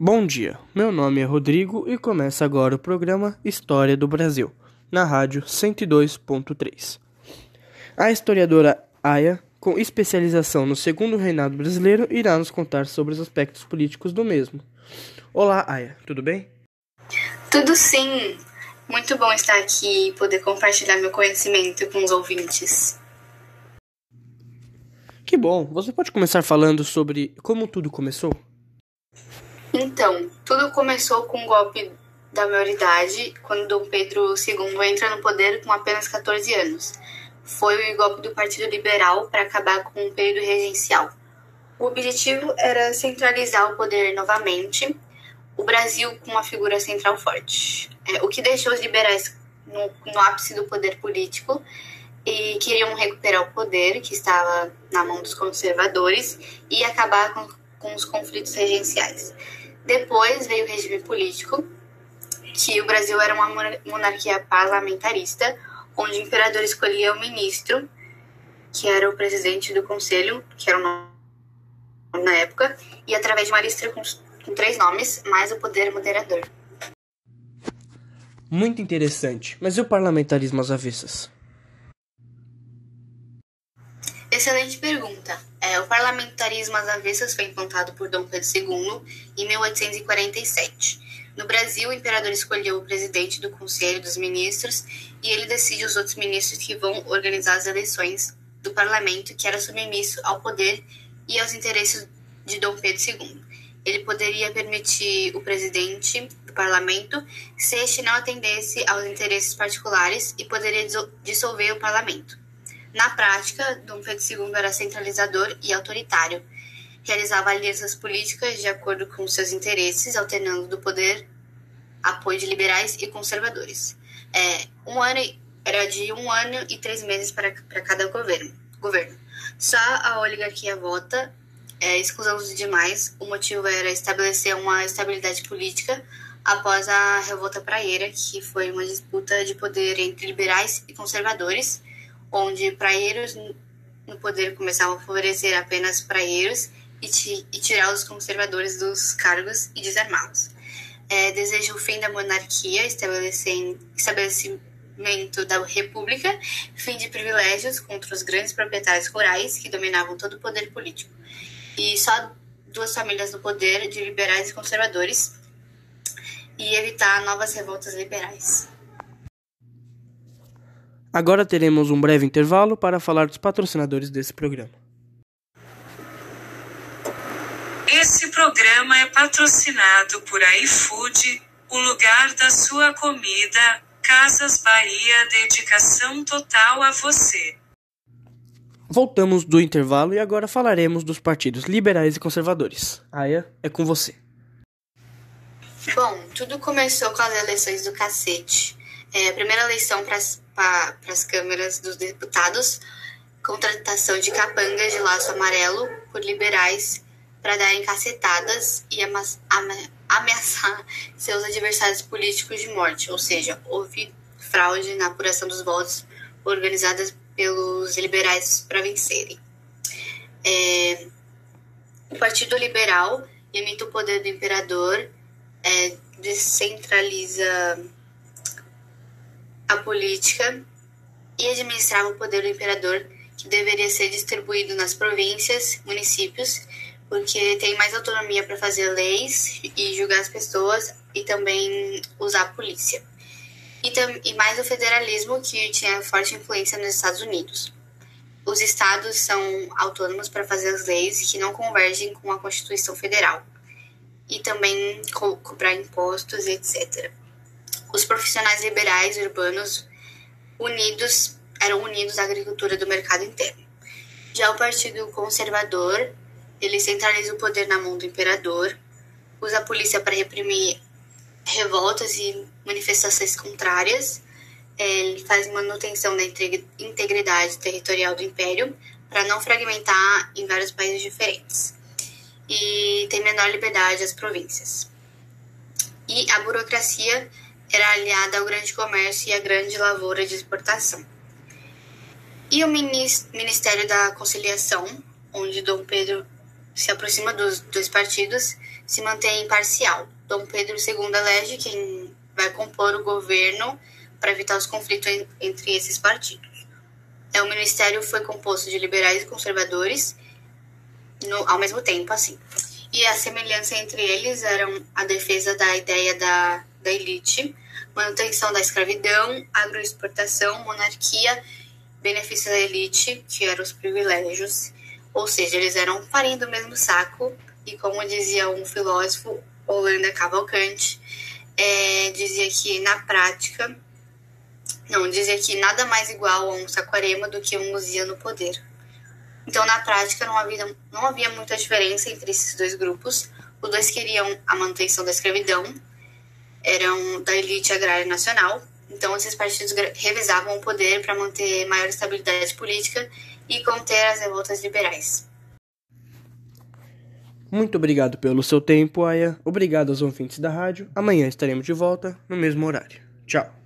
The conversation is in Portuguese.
Bom dia, meu nome é Rodrigo e começa agora o programa História do Brasil, na rádio 102.3. A historiadora Aya, com especialização no segundo reinado brasileiro, irá nos contar sobre os aspectos políticos do mesmo. Olá, Aya, tudo bem? Tudo sim! Muito bom estar aqui e poder compartilhar meu conhecimento com os ouvintes. Que bom! Você pode começar falando sobre como tudo começou? Então, tudo começou com o golpe da maioridade, quando Dom Pedro II entra no poder com apenas 14 anos. Foi o golpe do Partido Liberal para acabar com o período regencial. O objetivo era centralizar o poder novamente, o Brasil com uma figura central forte, é, o que deixou os liberais no, no ápice do poder político e queriam recuperar o poder que estava na mão dos conservadores e acabar com, com os conflitos regenciais. Depois veio o regime político, que o Brasil era uma monarquia parlamentarista, onde o imperador escolhia o ministro, que era o presidente do conselho, que era o nome na época, e através de uma lista com, com três nomes, mais o poder moderador. Muito interessante. Mas e o parlamentarismo às avessas? Excelente pergunta. É, o parlamentarismo às avessas foi implantado por Dom Pedro II em 1847. No Brasil, o imperador escolheu o presidente do Conselho dos Ministros e ele decide os outros ministros que vão organizar as eleições do parlamento, que era submisso ao poder e aos interesses de Dom Pedro II. Ele poderia permitir o presidente do parlamento se este não atendesse aos interesses particulares e poderia dissolver o parlamento. Na prática, Dom Pedro II era centralizador e autoritário. Realizava alianças políticas de acordo com seus interesses, alternando do poder apoio de liberais e conservadores. É, um ano era de um ano e três meses para, para cada governo. governo. Só a oligarquia vota, é, exclusão dos demais. O motivo era estabelecer uma estabilidade política após a Revolta Praieira, que foi uma disputa de poder entre liberais e conservadores onde praeiros no poder começavam a favorecer apenas praeiros e, e tirar os conservadores dos cargos e desarmá-los. É, deseja o fim da monarquia, estabelecimento da república, fim de privilégios contra os grandes proprietários rurais que dominavam todo o poder político. E só duas famílias no poder, de liberais e conservadores, e evitar novas revoltas liberais. Agora teremos um breve intervalo para falar dos patrocinadores desse programa. Esse programa é patrocinado por iFood, o lugar da sua comida, Casas Bahia, dedicação total a você. Voltamos do intervalo e agora falaremos dos partidos liberais e conservadores. Aya, é com você. Bom, tudo começou com as eleições do cacete. É, a primeira eleição para as câmeras dos deputados, contratação de capangas de laço amarelo por liberais para darem cacetadas e ameaçar seus adversários políticos de morte, ou seja, houve fraude na apuração dos votos organizadas pelos liberais para vencerem. É, o Partido Liberal limita o poder do imperador, é, descentraliza a política e administrava o poder do imperador, que deveria ser distribuído nas províncias, municípios, porque tem mais autonomia para fazer leis e julgar as pessoas e também usar a polícia. E, e mais o federalismo, que tinha forte influência nos Estados Unidos. Os estados são autônomos para fazer as leis que não convergem com a Constituição Federal e também co cobrar impostos etc os profissionais liberais urbanos unidos eram unidos à agricultura do mercado interno. Já o Partido Conservador, ele centraliza o poder na mão do imperador, usa a polícia para reprimir revoltas e manifestações contrárias, ele faz manutenção da integridade territorial do império para não fragmentar em vários países diferentes. E tem menor liberdade às províncias. E a burocracia era aliada ao grande comércio e à grande lavoura de exportação. E o Ministério da Conciliação, onde Dom Pedro se aproxima dos dois partidos, se mantém imparcial. Dom Pedro II elege quem vai compor o governo para evitar os conflitos entre esses partidos. É, o ministério foi composto de liberais e conservadores no, ao mesmo tempo, assim. E a semelhança entre eles eram a defesa da ideia da, da elite, manutenção da escravidão, agroexportação, monarquia, benefícios da elite, que eram os privilégios, ou seja, eles eram farinha do mesmo saco, e como dizia um filósofo, Holanda Cavalcante, é, dizia que na prática, não, dizia que nada mais igual a um saquarema do que um Luzia no poder. Então, na prática, não havia, não havia muita diferença entre esses dois grupos. Os dois queriam a manutenção da escravidão, eram da elite agrária nacional. Então, esses partidos revisavam o poder para manter maior estabilidade política e conter as revoltas liberais. Muito obrigado pelo seu tempo, Aya. Obrigado aos ouvintes da rádio. Amanhã estaremos de volta no mesmo horário. Tchau.